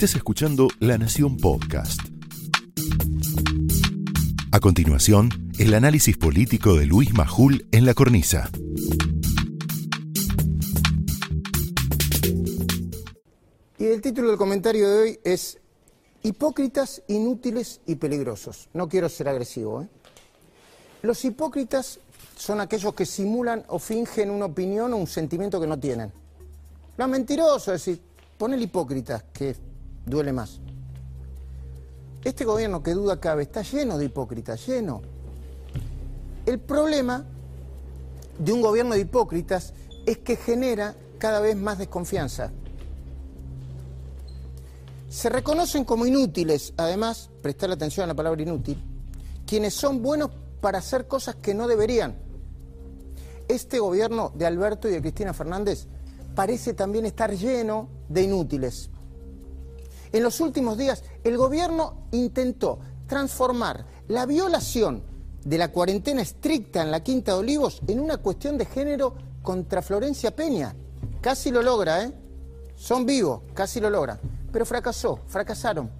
Estás escuchando La Nación Podcast. A continuación, el análisis político de Luis Majul en la cornisa. Y el título del comentario de hoy es Hipócritas, inútiles y peligrosos. No quiero ser agresivo. ¿eh? Los hipócritas son aquellos que simulan o fingen una opinión o un sentimiento que no tienen. Lo mentiroso es decir, pon el hipócrita, que duele más. Este gobierno que duda cabe está lleno de hipócritas, lleno. El problema de un gobierno de hipócritas es que genera cada vez más desconfianza. Se reconocen como inútiles, además, prestar atención a la palabra inútil, quienes son buenos para hacer cosas que no deberían. Este gobierno de Alberto y de Cristina Fernández parece también estar lleno de inútiles. En los últimos días, el gobierno intentó transformar la violación de la cuarentena estricta en la Quinta de Olivos en una cuestión de género contra Florencia Peña. Casi lo logra, ¿eh? Son vivos, casi lo logra pero fracasó, fracasaron.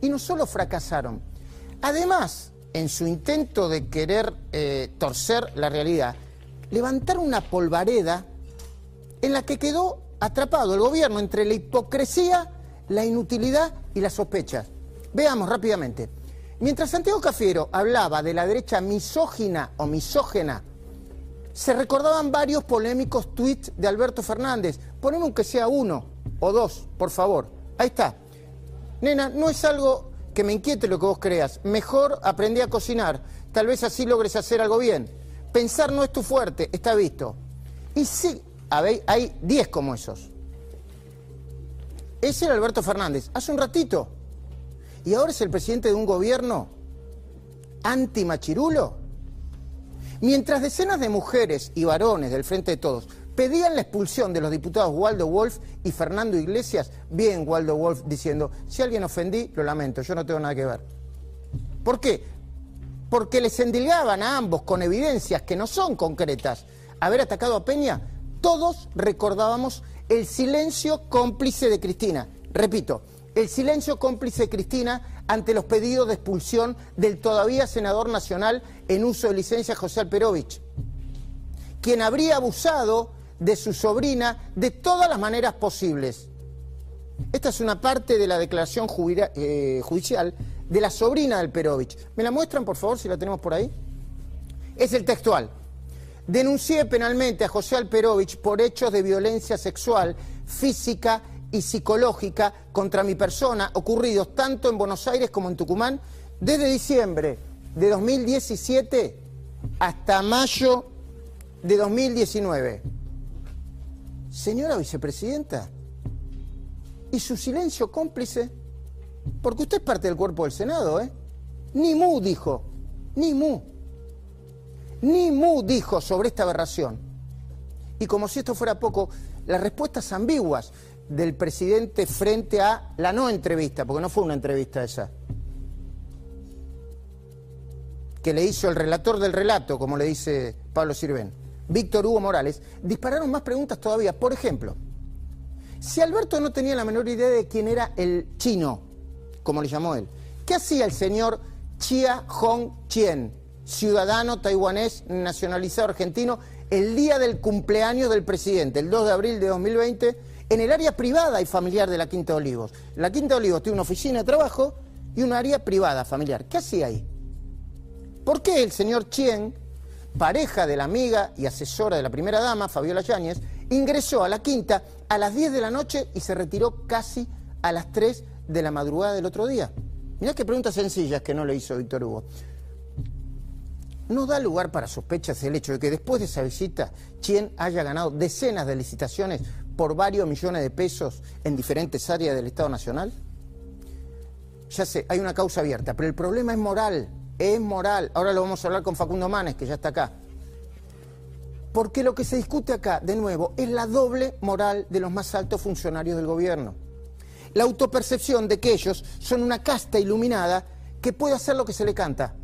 Y no solo fracasaron, además, en su intento de querer eh, torcer la realidad, levantaron una polvareda en la que quedó atrapado el gobierno entre la hipocresía, la inutilidad y las sospechas. Veamos rápidamente. Mientras Santiago Cafiero hablaba de la derecha misógina o misógena, se recordaban varios polémicos tweets de Alberto Fernández. Ponemos que sea uno o dos, por favor. Ahí está. Nena, no es algo que me inquiete lo que vos creas. Mejor aprendí a cocinar. Tal vez así logres hacer algo bien. Pensar no es tu fuerte, está visto. Y sí, hay 10 como esos. Ese era Alberto Fernández, hace un ratito. Y ahora es el presidente de un gobierno anti-machirulo. Mientras decenas de mujeres y varones del Frente de Todos pedían la expulsión de los diputados Waldo Wolf y Fernando Iglesias, bien Waldo Wolf diciendo, si alguien ofendí, lo lamento, yo no tengo nada que ver. ¿Por qué? Porque les endilgaban a ambos con evidencias que no son concretas haber atacado a Peña, todos recordábamos el silencio cómplice de Cristina. Repito, el silencio cómplice de Cristina ante los pedidos de expulsión del todavía senador nacional en uso de licencia José Alperovich, quien habría abusado de su sobrina de todas las maneras posibles. Esta es una parte de la declaración eh, judicial de la sobrina del Perovich. ¿Me la muestran, por favor, si la tenemos por ahí? Es el textual. Denuncié penalmente a José Alperovich por hechos de violencia sexual, física y psicológica contra mi persona ocurridos tanto en Buenos Aires como en Tucumán desde diciembre de 2017 hasta mayo de 2019 señora vicepresidenta, y su silencio cómplice, porque usted es parte del cuerpo del Senado, ¿eh? Ni mu dijo, ni mu, ni mu dijo sobre esta aberración. Y como si esto fuera poco, las respuestas ambiguas del presidente frente a la no entrevista, porque no fue una entrevista esa, que le hizo el relator del relato, como le dice Pablo Sirven. Víctor Hugo Morales, dispararon más preguntas todavía. Por ejemplo, si Alberto no tenía la menor idea de quién era el chino, como le llamó él, ¿qué hacía el señor Chia Hong Chien, ciudadano taiwanés nacionalizado argentino, el día del cumpleaños del presidente, el 2 de abril de 2020, en el área privada y familiar de la Quinta de Olivos? La Quinta de Olivos tiene una oficina de trabajo y un área privada familiar. ¿Qué hacía ahí? ¿Por qué el señor Chien pareja de la amiga y asesora de la primera dama, Fabiola Yáñez, ingresó a la quinta a las 10 de la noche y se retiró casi a las 3 de la madrugada del otro día. Mirá qué preguntas sencillas que no le hizo Víctor Hugo. No da lugar para sospechas el hecho de que después de esa visita, Chien haya ganado decenas de licitaciones por varios millones de pesos en diferentes áreas del Estado Nacional. Ya sé, hay una causa abierta, pero el problema es moral es moral. Ahora lo vamos a hablar con Facundo Manes, que ya está acá. Porque lo que se discute acá, de nuevo, es la doble moral de los más altos funcionarios del gobierno. La autopercepción de que ellos son una casta iluminada que puede hacer lo que se le canta.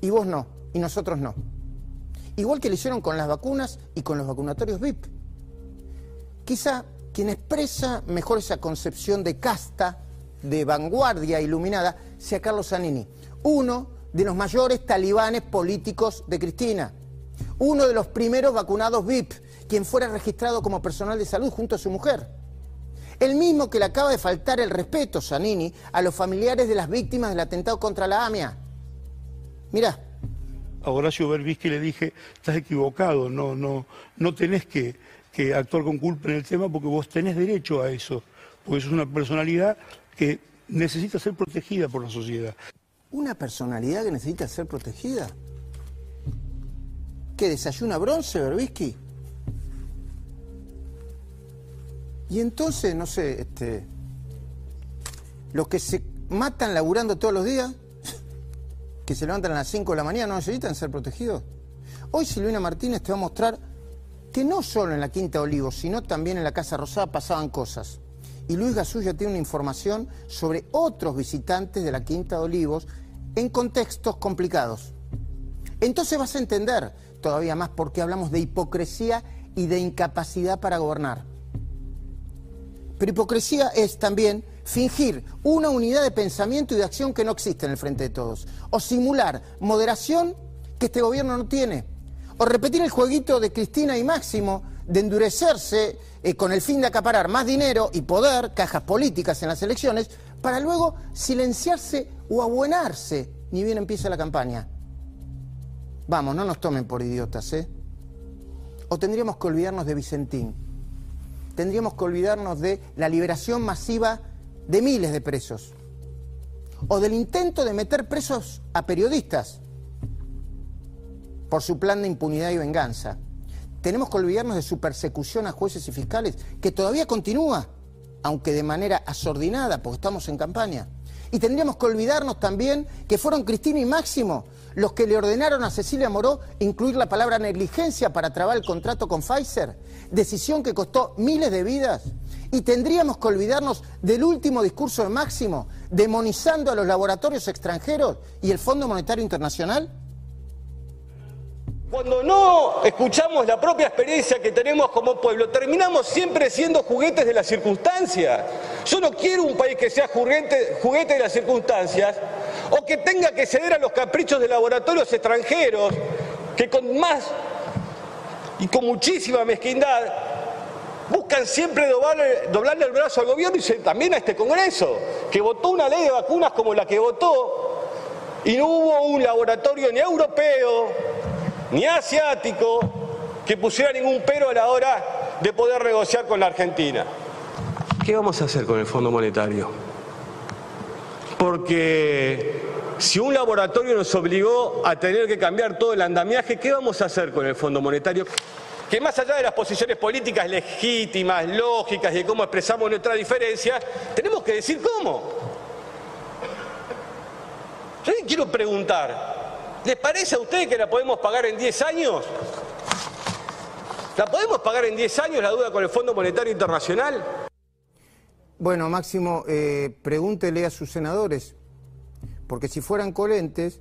Y vos no, y nosotros no. Igual que lo hicieron con las vacunas y con los vacunatorios VIP. Quizá quien expresa mejor esa concepción de casta, de vanguardia iluminada, sea Carlos Zanini, uno de los mayores talibanes políticos de Cristina, uno de los primeros vacunados VIP, quien fuera registrado como personal de salud junto a su mujer. El mismo que le acaba de faltar el respeto, Zanini, a los familiares de las víctimas del atentado contra la AMIA. Mirá. A Horacio Berbisky le dije, estás equivocado, no, no, no tenés que, que actuar con culpa en el tema porque vos tenés derecho a eso, porque es una personalidad que necesita ser protegida por la sociedad. ¿Una personalidad que necesita ser protegida? ¿Qué desayuna bronce, Berbisky? Y entonces, no sé, este, los que se matan laburando todos los días, que se levantan a las 5 de la mañana, no necesitan ser protegidos. Hoy Silvina Martínez te va a mostrar que no solo en la Quinta Olivos, sino también en la Casa Rosada pasaban cosas. Y Luis Gasulla tiene una información sobre otros visitantes de la Quinta de Olivos en contextos complicados. Entonces vas a entender todavía más por qué hablamos de hipocresía y de incapacidad para gobernar. Pero hipocresía es también fingir una unidad de pensamiento y de acción que no existe en el frente de todos, o simular moderación que este gobierno no tiene, o repetir el jueguito de Cristina y Máximo de endurecerse eh, con el fin de acaparar más dinero y poder, cajas políticas en las elecciones, para luego silenciarse o abuenarse, ni bien empieza la campaña. Vamos, no nos tomen por idiotas, ¿eh? O tendríamos que olvidarnos de Vicentín tendríamos que olvidarnos de la liberación masiva de miles de presos, o del intento de meter presos a periodistas por su plan de impunidad y venganza. Tenemos que olvidarnos de su persecución a jueces y fiscales, que todavía continúa, aunque de manera asordinada, porque estamos en campaña. Y tendríamos que olvidarnos también que fueron Cristina y Máximo los que le ordenaron a Cecilia Moró incluir la palabra negligencia para trabar el contrato con Pfizer, decisión que costó miles de vidas. Y tendríamos que olvidarnos del último discurso de Máximo, demonizando a los laboratorios extranjeros y el Fondo Monetario Internacional. Cuando no escuchamos la propia experiencia que tenemos como pueblo, terminamos siempre siendo juguetes de las circunstancias. Yo no quiero un país que sea juguete, de las circunstancias o que tenga que ceder a los caprichos de laboratorios extranjeros que con más y con muchísima mezquindad buscan siempre doblarle, el brazo al gobierno y también a este Congreso, que votó una ley de vacunas como la que votó y no hubo un laboratorio ni europeo ni asiático que pusiera ningún pero a la hora de poder negociar con la Argentina. ¿Qué vamos a hacer con el Fondo Monetario? Porque si un laboratorio nos obligó a tener que cambiar todo el andamiaje, ¿qué vamos a hacer con el Fondo Monetario? Que más allá de las posiciones políticas legítimas, lógicas y de cómo expresamos nuestra diferencia, tenemos que decir cómo. Yo quiero preguntar, ¿Les parece a ustedes que la podemos pagar en 10 años? ¿La podemos pagar en 10 años la duda con el Fondo Monetario Internacional? Bueno, Máximo, eh, pregúntele a sus senadores, porque si fueran coherentes,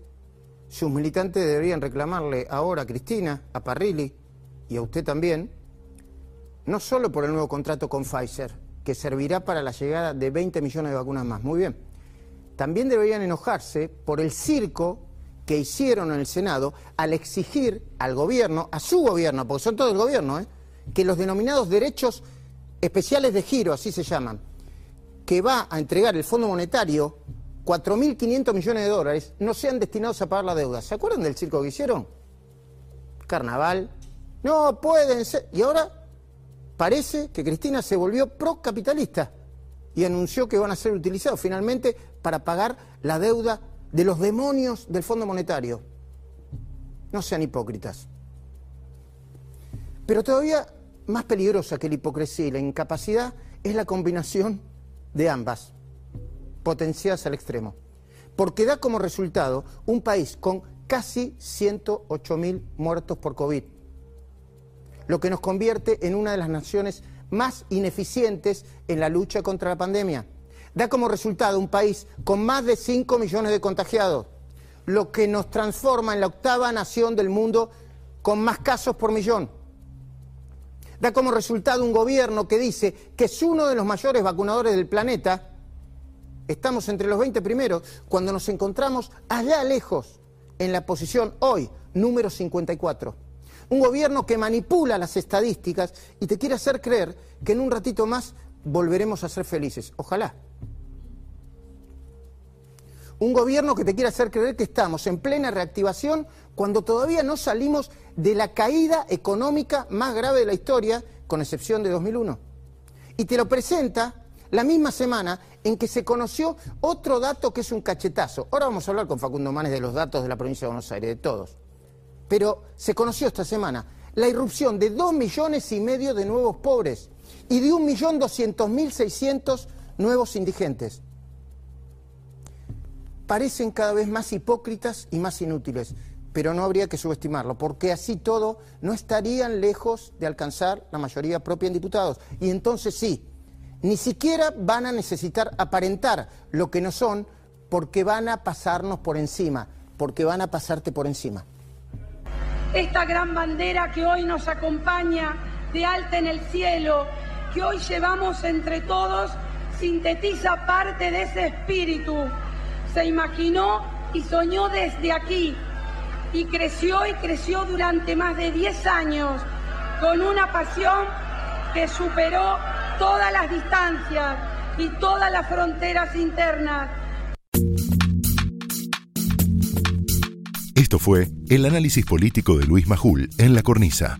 sus militantes deberían reclamarle ahora a Cristina, a Parrilli y a usted también, no solo por el nuevo contrato con Pfizer, que servirá para la llegada de 20 millones de vacunas más, muy bien, también deberían enojarse por el circo que hicieron en el Senado al exigir al gobierno, a su gobierno, porque son todo el gobierno, ¿eh? que los denominados derechos especiales de giro, así se llaman, que va a entregar el Fondo Monetario 4.500 millones de dólares, no sean destinados a pagar la deuda. ¿Se acuerdan del circo que hicieron? Carnaval. No pueden ser. Y ahora parece que Cristina se volvió procapitalista y anunció que van a ser utilizados finalmente para pagar la deuda de los demonios del Fondo Monetario. No sean hipócritas. Pero todavía más peligrosa que la hipocresía y la incapacidad es la combinación de ambas, potenciadas al extremo. Porque da como resultado un país con casi 108.000 muertos por COVID, lo que nos convierte en una de las naciones más ineficientes en la lucha contra la pandemia da como resultado un país con más de 5 millones de contagiados, lo que nos transforma en la octava nación del mundo con más casos por millón. da como resultado un gobierno que dice que es uno de los mayores vacunadores del planeta, estamos entre los 20 primeros, cuando nos encontramos allá lejos, en la posición hoy, número 54. Un gobierno que manipula las estadísticas y te quiere hacer creer que en un ratito más volveremos a ser felices. Ojalá. Un gobierno que te quiere hacer creer que estamos en plena reactivación cuando todavía no salimos de la caída económica más grave de la historia, con excepción de 2001. Y te lo presenta la misma semana en que se conoció otro dato que es un cachetazo. Ahora vamos a hablar con Facundo Manes de los datos de la provincia de Buenos Aires, de todos. Pero se conoció esta semana la irrupción de dos millones y medio de nuevos pobres y de un millón doscientos mil seiscientos nuevos indigentes. Parecen cada vez más hipócritas y más inútiles, pero no habría que subestimarlo, porque así todo no estarían lejos de alcanzar la mayoría propia en diputados. Y entonces sí, ni siquiera van a necesitar aparentar lo que no son, porque van a pasarnos por encima, porque van a pasarte por encima. Esta gran bandera que hoy nos acompaña de alta en el cielo, que hoy llevamos entre todos, sintetiza parte de ese espíritu. Se imaginó y soñó desde aquí y creció y creció durante más de 10 años con una pasión que superó todas las distancias y todas las fronteras internas. Esto fue el análisis político de Luis Majul en La Cornisa,